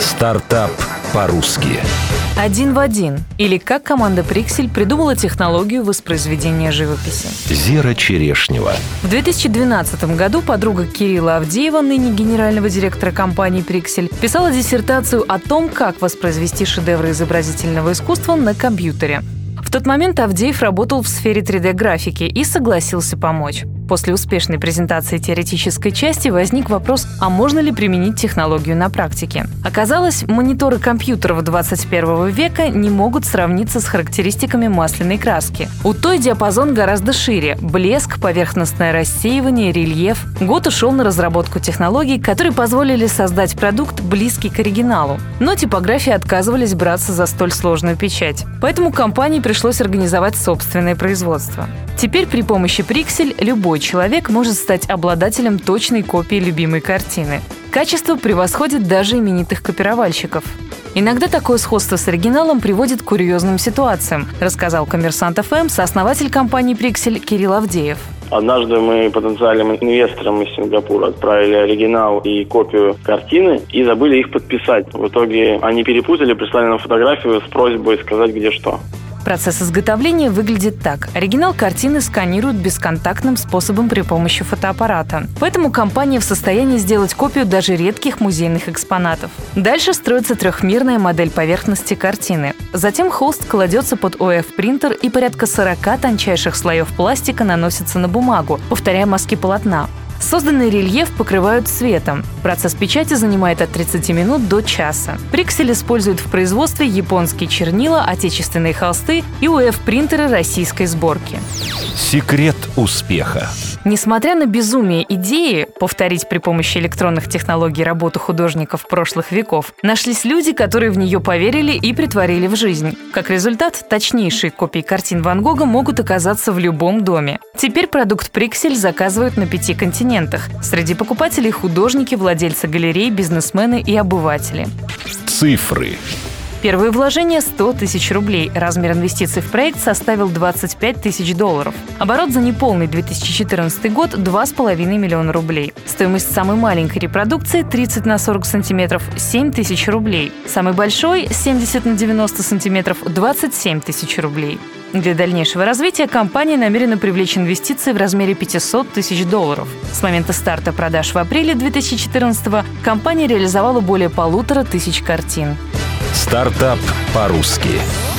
Стартап по-русски. Один в один. Или как команда Prixel придумала технологию воспроизведения живописи. Зера Черешнева. В 2012 году подруга Кирилла Авдеева, ныне генерального директора компании Prixel, писала диссертацию о том, как воспроизвести шедевры изобразительного искусства на компьютере. В тот момент Авдеев работал в сфере 3D-графики и согласился помочь. После успешной презентации теоретической части возник вопрос, а можно ли применить технологию на практике. Оказалось, мониторы компьютеров 21 века не могут сравниться с характеристиками масляной краски. У той диапазон гораздо шире – блеск, поверхностное рассеивание, рельеф. Год ушел на разработку технологий, которые позволили создать продукт, близкий к оригиналу. Но типографии отказывались браться за столь сложную печать. Поэтому компании пришлось организовать собственное производство. Теперь при помощи Prixel любой человек может стать обладателем точной копии любимой картины. Качество превосходит даже именитых копировальщиков. Иногда такое сходство с оригиналом приводит к курьезным ситуациям, рассказал коммерсант ФМ сооснователь компании Prixel Кирилл Авдеев. Однажды мы потенциальным инвесторам из Сингапура отправили оригинал и копию картины и забыли их подписать. В итоге они перепутали, прислали нам фотографию с просьбой сказать, где что. Процесс изготовления выглядит так. Оригинал картины сканируют бесконтактным способом при помощи фотоаппарата. Поэтому компания в состоянии сделать копию даже редких музейных экспонатов. Дальше строится трехмерная модель поверхности картины. Затем холст кладется под ОФ-принтер и порядка 40 тончайших слоев пластика наносятся на бумагу, повторяя мазки полотна. Созданный рельеф покрывают цветом. Процесс печати занимает от 30 минут до часа. Приксель использует в производстве японские чернила, отечественные холсты и УФ-принтеры российской сборки. Секрет успеха. Несмотря на безумие идеи повторить при помощи электронных технологий работу художников прошлых веков, нашлись люди, которые в нее поверили и притворили в жизнь. Как результат, точнейшие копии картин Ван Гога могут оказаться в любом доме. Теперь продукт Приксель заказывают на пяти континентах. Среди покупателей художники, владельцы галерей, бизнесмены и обыватели. Цифры. Первые вложения – 100 тысяч рублей. Размер инвестиций в проект составил 25 тысяч долларов. Оборот за неполный 2014 год – 2,5 миллиона рублей. Стоимость самой маленькой репродукции 30 на 40 сантиметров – 7 тысяч рублей. Самый большой – 70 на 90 сантиметров – 27 тысяч рублей. Для дальнейшего развития компания намерена привлечь инвестиции в размере 500 тысяч долларов. С момента старта продаж в апреле 2014 компания реализовала более полутора тысяч картин. Стартап по-русски.